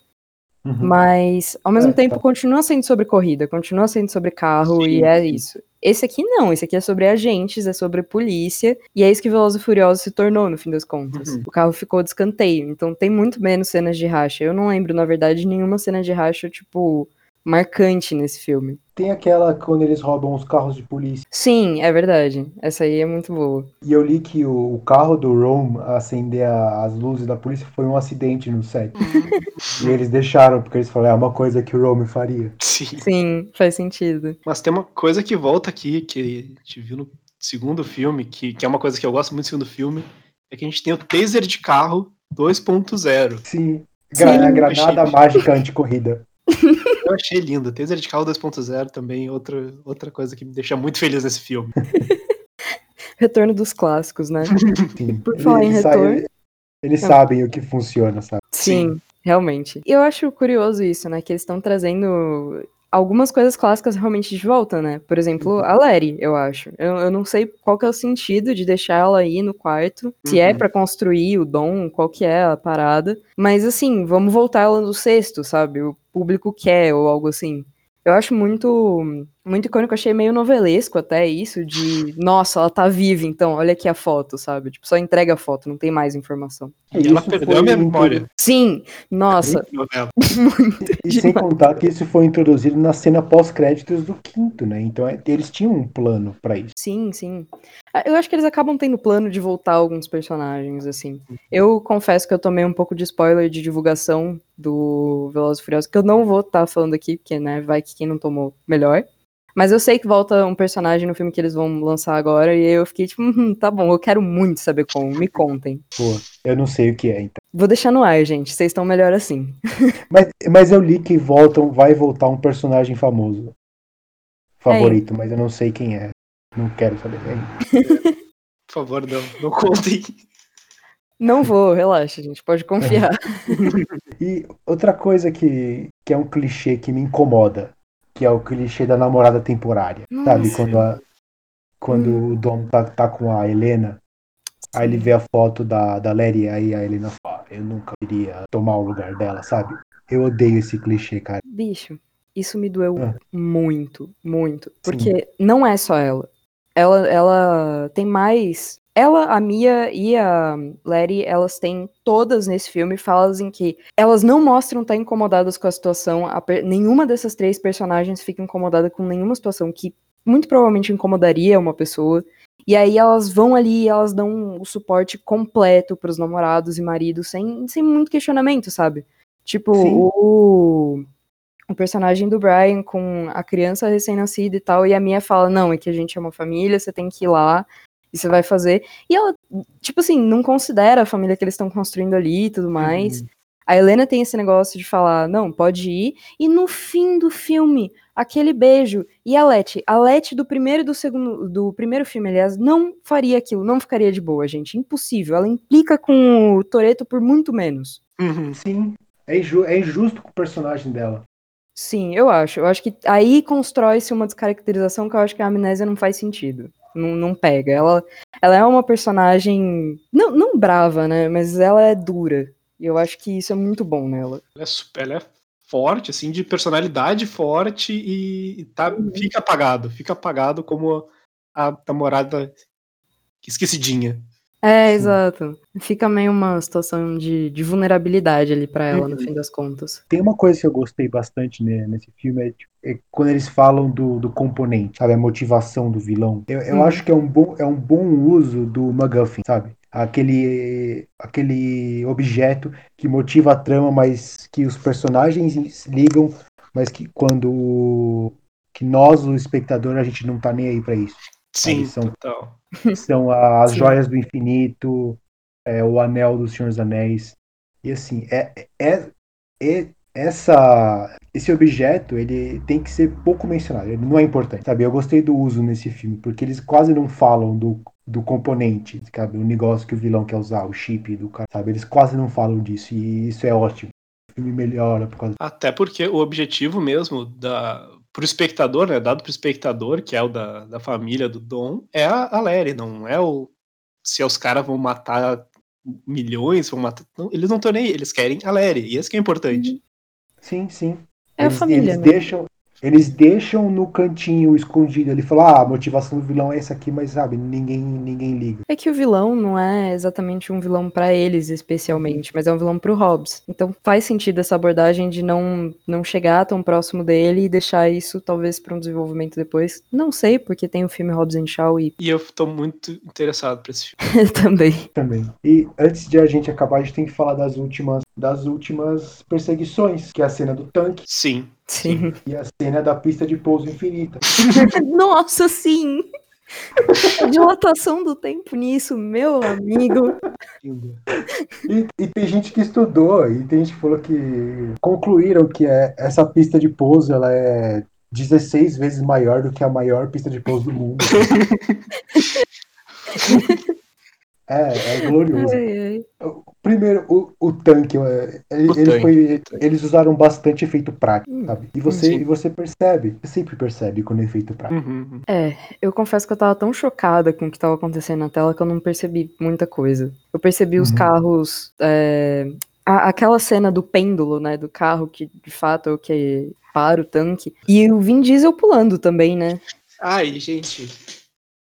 Uhum. Mas, ao mesmo É, tempo, tá. continua sendo sobre corrida, continua sendo sobre carro, Sim, e é sim. isso. Esse aqui não, esse aqui é sobre agentes, é sobre polícia, e é isso que Velozes e Furiosos se tornou, no fim das contas. Uhum. O carro ficou de escanteio, então tem muito menos cenas de racha. Eu não lembro, na verdade, de nenhuma cena de racha, tipo, marcante nesse filme. Tem aquela quando eles roubam os carros de polícia. Sim, é verdade. Essa aí é muito boa. E eu li que o, o carro do Rome acender a- as luzes da polícia foi um acidente no set. [laughs] E eles deixaram, porque eles falaram, é uma coisa que o Rome faria. Sim. Sim, faz sentido. Mas tem uma coisa que volta aqui, que a gente viu no segundo filme, que, que é uma coisa que eu gosto muito do segundo filme, é que a gente tem o taser de carro 2.0. Sim. Gra Sim. a granada mágica anticorrida. [laughs] Eu achei lindo. Taser de carro 2.0 também, outra, outra coisa que me deixa muito feliz nesse filme. [laughs] Retorno dos clássicos, né? Sim. Por falar em retorno- eles- Eles sabem o que funciona, sabe? Sim, realmente. Eu acho curioso isso, né? Que eles estão trazendo algumas coisas clássicas realmente de volta, né? Por exemplo, a Letty, eu acho. Eu, eu não sei qual que é o sentido de deixar ela aí no quarto. Se é Uhum. pra construir o dom, qual que é a parada. Mas assim, vamos voltar ela no sexto, sabe? O público quer ou algo assim. Eu acho muito, muito icônico, achei meio novelesco até isso, de nossa, ela tá viva, então, olha aqui a foto, sabe? Tipo, só entrega a foto, não tem mais informação. E ela perdeu a memória. Sim, nossa, Novela. [laughs] E sem contar que isso foi introduzido na cena pós-créditos do quinto, né? Então é- eles tinham um plano pra isso. Sim, sim. Ah, Eu acho que eles acabam tendo plano de voltar alguns personagens, assim. Eu confesso que eu tomei um pouco de spoiler de divulgação do Velozes e Furiosos, que eu não vou estar falando aqui, porque, né, vai que quem não tomou, melhor. Mas eu sei que volta um personagem no filme que eles vão lançar agora, e aí eu fiquei tipo, "Hum, tá bom, eu quero muito saber como, me contem. Pô, eu não sei o que é, então. Vou deixar no ar, gente, vocês estão melhor assim. [laughs] Mas, mas eu li que voltam, vai voltar um personagem famoso. Favorito, mas eu não sei quem é. Não quero saber. É. [laughs] Por favor, não, não contem. Não vou, relaxa, gente, pode confiar. [laughs] E outra coisa que, que é um clichê que me incomoda, que é o clichê da namorada temporária. Sabe? Nossa. Quando, a- quando o Dom tá, tá com a Helena, aí ele vê a foto da, da Larry, aí a Helena fala, eu nunca iria tomar o lugar dela, sabe? Eu odeio esse clichê, cara. Bicho, isso me doeu Ah. muito, muito. Porque não é só ela. Ela, ela tem mais. Ela, a Mia e a Letty, elas têm todas nesse filme falas em que elas não mostram estar incomodadas com a situação. a per- nenhuma dessas três personagens fica incomodada com nenhuma situação que muito provavelmente incomodaria uma pessoa. E aí elas vão ali e elas dão o suporte completo pros namorados e maridos sem, sem muito questionamento, sabe? Tipo, Sim. o, o personagem do Brian com a criança recém-nascida e tal, e a Mia fala, não, é que a gente é uma família, você tem que ir lá, e você vai fazer. E ela, tipo assim, não considera a família que eles estão construindo ali e tudo mais. A Helena tem esse negócio de falar, não, pode ir, e no fim do filme, aquele beijo. E a Leti, a Leti do primeiro e do segundo, do primeiro filme, aliás, não faria aquilo, não ficaria de boa, gente. Impossível. Ela implica com o Toreto por muito menos. Uhum. Sim, é, inju é injusto com o personagem dela. Sim, eu acho. Eu acho que aí constrói-se uma descaracterização que eu acho que a amnésia não faz sentido. Não, não pega. Ela, ela é uma personagem. Não, não brava, né? Mas ela é dura. E eu acho que isso é muito bom nela. Ela é, super, ela é forte, assim, de personalidade forte e, e tá, fica apagado. Fica apagado como a namorada esquecidinha. É, exato. Fica meio uma situação de, de vulnerabilidade ali pra ela, no Uhum. fim das contas. Tem uma coisa que eu gostei bastante ne- nesse filme, é, tipo, é quando eles falam do, do componente, sabe? A motivação do vilão. Eu, eu Uhum. acho que é um, bom, é um bom uso do MacGuffin, sabe? Aquele, aquele objeto que motiva a trama, mas que os personagens ligam, mas que quando que nós, o espectador, a gente não tá nem aí pra isso. Sim, são- total. São as Sim. joias do infinito, é, o anel do Senhor dos Anéis. E assim, é, é, é- essa, esse objeto ele tem que ser pouco mencionado, ele não é importante, sabe? Eu gostei do uso nesse filme, porque eles quase não falam do, do componente, sabe? O negócio que o vilão quer usar, o chip do cara, sabe? Eles quase não falam disso, e isso é ótimo. O filme melhora por causa Até porque o objetivo mesmo da pro espectador, né, dado pro espectador, que é o da, da família do Dom, é a, a Lery, não é o se os caras vão matar milhões, vão matar, não, eles não estão nem aí, eles querem a Lery, e isso que é importante. Sim, sim. É a eles, família, eles né? deixam eles deixam no cantinho escondido. Ele fala: "Ah, a motivação do vilão é essa aqui", mas sabe, ninguém ninguém liga. É que o vilão não é exatamente um vilão pra eles especialmente, mas é um vilão pro Hobbs. Então faz sentido essa abordagem de não não chegar tão próximo dele e deixar isso talvez pra um desenvolvimento depois. Não sei, porque tem o filme Hobbs and Shaw e E eu tô muito interessado pra esse filme. [laughs] também. também. E antes de a gente acabar, a gente tem que falar das últimas das últimas perseguições, que é a cena do tanque Sim. Sim. e a cena da pista de pouso infinita. [laughs] Nossa, sim! A dilatação do tempo nisso, meu amigo. E, e tem gente que estudou e tem gente que falou que concluíram que é, essa pista de pouso ela é 16 vezes maior do que a maior pista de pouso do mundo. [laughs] É, é glorioso. Ai, ai. Primeiro, o, o tanque, é, ele, O ele tanque, foi- eles usaram bastante efeito prático, Hum, sabe? E você, sim. e você percebe, você sempre percebe quando é efeito prático. Uhum. É, eu confesso que eu tava tão chocada com o que tava acontecendo na tela que eu não percebi muita coisa. Eu percebi os Uhum. carros. é, a- aquela cena do pêndulo, né? Do carro que de fato é o que para o tanque. E o Vin Diesel pulando também, né? Ai, gente,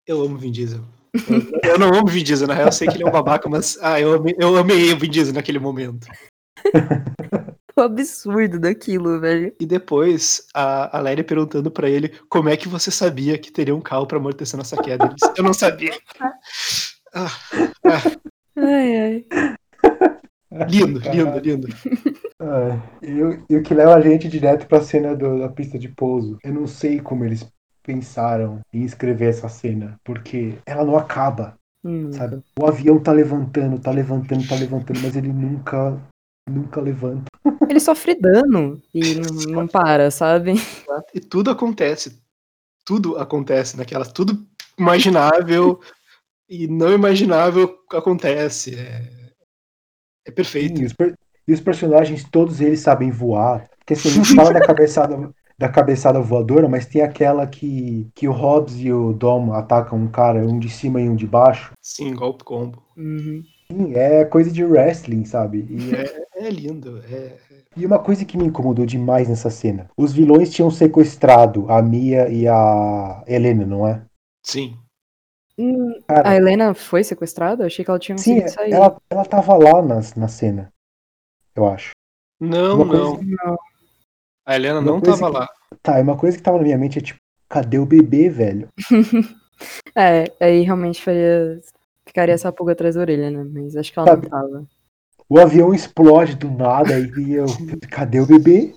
eu amo Vin Diesel. [laughs] Eu, não amo Vin Diesel, na real eu sei que ele é um babaca, mas ah, eu, amei, eu amei o Vin Diesel naquele momento. O [laughs] absurdo daquilo, velho. E depois a, a Lery perguntando pra ele como é que você sabia que teria um carro pra amortecer nossa queda. Ele disse, eu não sabia. [laughs] Ah, Ai, ai. lindo, lindo, lindo. Ah, e, o- e o que leva a gente direto pra cena do- da pista de pouso. Eu não sei como eles pensaram em escrever essa cena, porque ela não acaba, Hum, sabe? O avião tá levantando, tá levantando, tá levantando, mas ele nunca, nunca levanta. [laughs] Ele sofre dano e não, não para, sabe? E tudo acontece. Tudo acontece naquela. Tudo imaginável e não imaginável acontece. É, é perfeito. Sim, os per- e os personagens, todos eles sabem voar. Porque assim, a gente fala da [laughs] cabeçada, da cabeçada voadora, mas tem aquela que, que o Hobbs e o Dom atacam um cara, um de cima e um de baixo. Sim, golpe combo. Uhum. Sim, é coisa de wrestling, sabe? E, É, é lindo. É, e uma coisa que me incomodou demais nessa cena: os vilões tinham sequestrado a Mia e a Helena, não é? sim. Hum, Cara, A Helena foi sequestrada? Eu achei que ela tinha sim, conseguido sair. ela, ela tava lá na, na cena, eu acho. Não, coisa- não. A Helena Uma não tava que- lá. Tá, e uma coisa que tava na minha mente é tipo, cadê o bebê, velho? [laughs] É, aí realmente faria. Ficaria essa pulga atrás da orelha, né? Mas acho que ela Sabe. não tava. O avião explode do nada e eu, [laughs] cadê o bebê?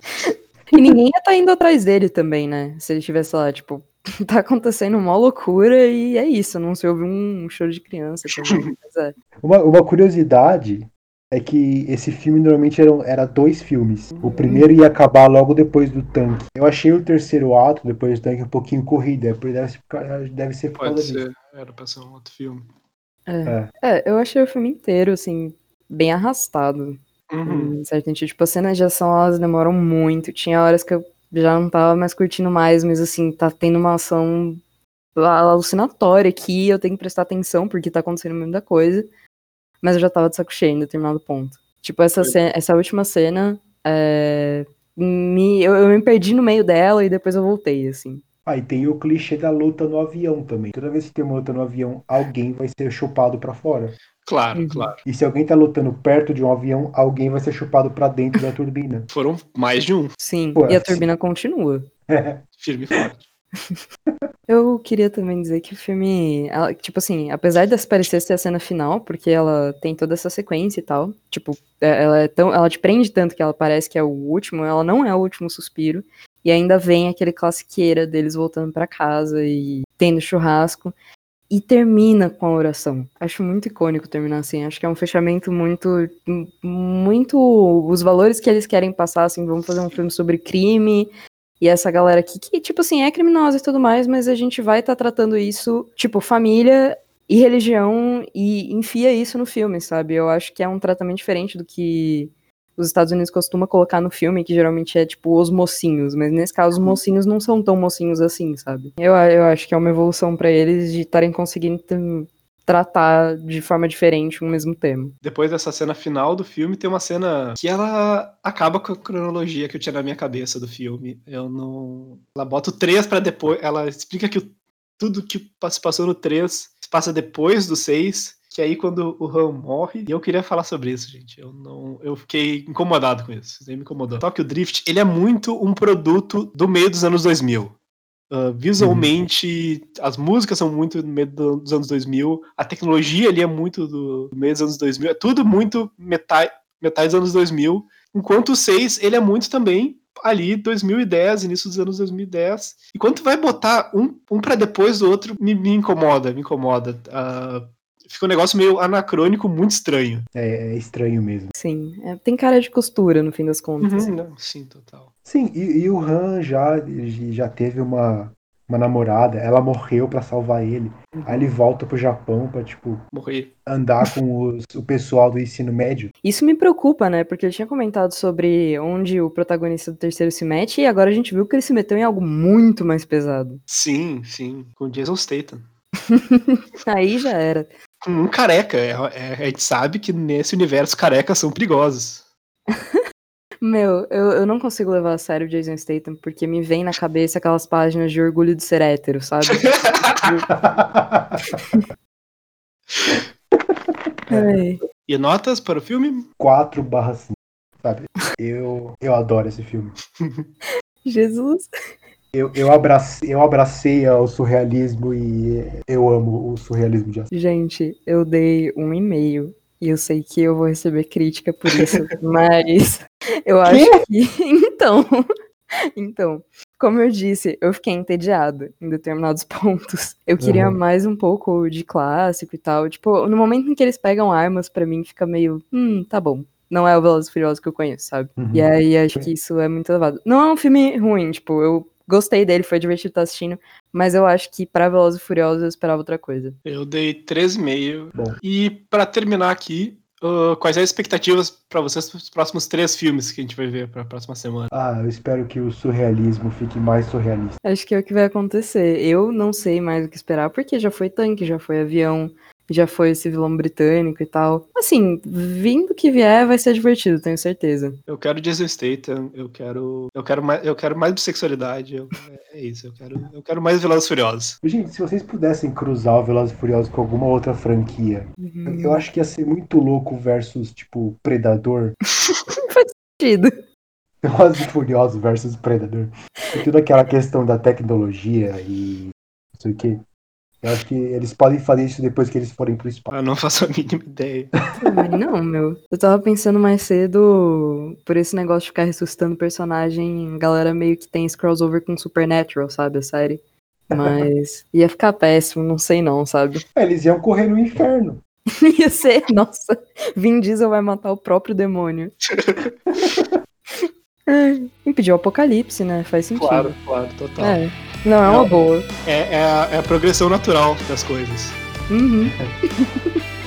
E ninguém ia tá indo atrás dele também, né? Se ele tivesse lá, tipo, [laughs] tá acontecendo uma loucura e é isso, não se ouve um choro de criança também. Mas é. Uma, uma curiosidade é que esse filme normalmente era, era dois filmes. O primeiro ia acabar logo depois do tanque. Eu achei o terceiro ato, depois do tanque, um pouquinho corrida. Deve ser, deve ser por Pode ser, disso. era pra ser um outro filme. É. É, eu achei o filme inteiro, assim, bem arrastado. Uhum. Certo. Tipo, as cenas de ação, elas demoram muito. Tinha horas que eu já não tava mais curtindo mais, mas assim, tá tendo uma ação alucinatória aqui, eu tenho que prestar atenção porque tá acontecendo muita coisa. Mas eu já tava de saco cheio em determinado ponto. Tipo, essa, cena, essa última cena, é, me, eu, eu me perdi no meio dela e depois eu voltei, assim. Ah, e tem o clichê da luta no avião também. Toda vez que tem uma luta no avião, alguém vai ser chupado pra fora. Claro, Uhum. claro. E se alguém tá lutando perto de um avião, alguém vai ser chupado pra dentro da turbina. Foram mais de um. Sim, Pô, e a sim. turbina continua. [laughs] Firme e forte. Eu queria também dizer que o filme, ela- tipo assim, apesar de parecer ser a cena final, porque ela tem toda essa sequência e tal, tipo, é- ela é tão, ela te prende tanto que ela parece que é o último, ela não é o último suspiro, e ainda vem aquele classiqueira deles voltando pra casa e tendo churrasco, e termina com a oração. Acho muito icônico terminar assim, acho que é um fechamento muito, muito, os valores que eles querem passar, assim, vamos fazer um filme sobre crime, e essa galera aqui, que, tipo assim, é criminosa e tudo mais, mas a gente vai estar tratando isso, tipo, família e religião, e enfia isso no filme, sabe? Eu acho que é um tratamento diferente do que os Estados Unidos costuma colocar no filme, que geralmente é, tipo, os mocinhos, mas nesse caso os mocinhos não são tão mocinhos assim, sabe? Eu, eu acho que é uma evolução pra eles de estarem conseguindo tratar de forma diferente o mesmo tema. Depois dessa cena final do filme, tem uma cena que ela acaba com a cronologia que eu tinha na minha cabeça do filme. Eu não. Ela bota o 3 pra depois. Ela explica que o- tudo que se passou no 3 se passa depois do 6. Que aí quando o Han morre, e eu queria falar sobre isso, gente. Eu não, eu fiquei incomodado com isso. Isso me incomodou. O Drift, ele é muito um produto do meio dos anos 2000. Uh, visualmente, as músicas são muito do meio do- dos anos 2000, a tecnologia ali é muito do meio dos anos 2000, é tudo muito metade, metade dos anos 2000, enquanto o 6, ele é muito também ali 2010, início dos anos 2010. E quando tu vai botar um, um para depois do outro, me, me incomoda, me incomoda. Uh, fica um negócio meio anacrônico, muito estranho. É, é estranho mesmo. Sim, é, tem cara de costura no fim das contas. Uhum, não, sim, total. Sim, e, e o Han já, já teve uma, uma namorada, ela morreu pra salvar ele. Aí ele volta pro Japão pra, tipo, Morri. andar com os- o pessoal do ensino médio. Isso me preocupa, né? Porque eu tinha comentado sobre onde o protagonista do terceiro se mete e agora a gente viu que ele se meteu em algo muito mais pesado. Sim, sim, com Jason Statham. [laughs] Aí já era. Com um careca. É, é- a gente sabe que nesse universo carecas são perigosos. [laughs] Meu, eu, eu não consigo levar a sério o Jason Statham porque me vem na cabeça aquelas páginas de orgulho de ser hétero, sabe? [laughs] Ai. E notas para o filme? 4 barra 5, sabe? Eu, eu adoro esse filme. [laughs] Jesus. Eu, eu, abracei, eu abracei o surrealismo e eu amo o surrealismo de ação. Gente, eu dei um e-mail e eu sei que eu vou receber crítica por isso, [laughs] mas eu acho que. [laughs] Então. Então, como eu disse, eu fiquei entediado em determinados [laughs] pontos. Eu queria Uhum. mais um pouco de clássico e tal. Tipo, no momento em que eles pegam armas, pra mim fica meio. Hum, tá bom. Não é o Velozes e Furiosos que eu conheço, sabe? Uhum. E aí acho que isso é muito elevado. Não é um filme ruim, tipo, eu gostei dele, foi divertido estar assistindo, mas eu acho que pra Velozes e Furiosos eu esperava outra coisa. Eu dei 3,5. Bom. E para terminar aqui, ah, quais são as expectativas para vocês para os próximos três filmes que a gente vai ver para a próxima semana? Ah, eu espero que o surrealismo fique mais surrealista. Acho que é o que vai acontecer. Eu não sei mais o que esperar, porque já foi tanque, já foi avião, já foi esse vilão britânico e tal. Assim, vindo que vier, vai ser divertido, tenho certeza. Eu quero Jason Statham, eu quero, eu quero mais, eu quero mais bissexualidade. eu- é isso, eu quero, eu quero mais Velozes e Furiosos. Gente, se vocês pudessem cruzar o Velozes e Furiosos com alguma outra franquia, eu, eu acho que ia ser muito louco versus, tipo, Predador. [laughs] Divertido. Velozes e Furiosos versus Predador. E toda aquela questão da tecnologia e não sei o que. Eu acho que eles podem fazer isso depois que eles forem pro espaço. Eu não faço a mínima ideia. Não, meu. Eu tava pensando mais cedo por esse negócio de ficar ressuscitando personagem, galera meio que tem esse crossover com Supernatural, sabe, a série. Mas [laughs] ia ficar péssimo, não sei não, sabe? É, eles iam correr no inferno. [laughs] Ia ser, nossa, Vin Diesel vai matar o próprio demônio. [laughs] Impedir o apocalipse, né? Faz sentido. Claro, claro, total. É. Não, é uma Não. boa. É, é a, é a progressão natural das coisas. Uhum. [laughs]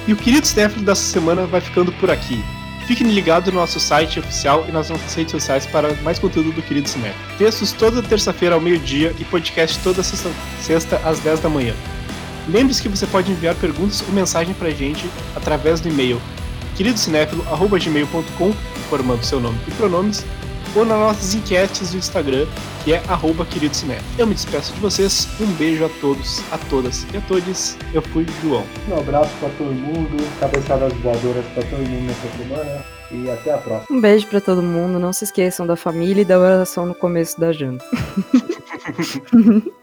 E o querido Cinéfilo dessa semana vai ficando por aqui. Fiquem ligados no nosso site oficial e nas nossas redes sociais para mais conteúdo do Querido Cinéfilo. Textos toda terça-feira ao meio-dia e podcast toda sexta, sexta às 10 da manhã. Lembre-se que você pode enviar perguntas ou mensagem pra gente através do e-mail queridocinéfilo.gmail.com informando seu nome e pronomes ou nas nossas enquetes do Instagram, que é arroba querido. Eu me despeço de vocês, um beijo a todos, a todas e a todos. Eu fui João. Um abraço pra todo mundo, cabeçadas voadoras pra todo mundo nessa semana e até a próxima. Um beijo pra todo mundo. Não se esqueçam da família e da oração no começo da janta. [laughs]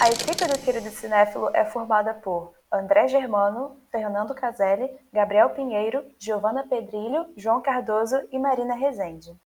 A equipe do Querido Cinéfilo é formada por André Germano, Fernando Caselli, Gabriel Pinheiro, Giovana Pedrilho, João Cardoso e Marina Rezende.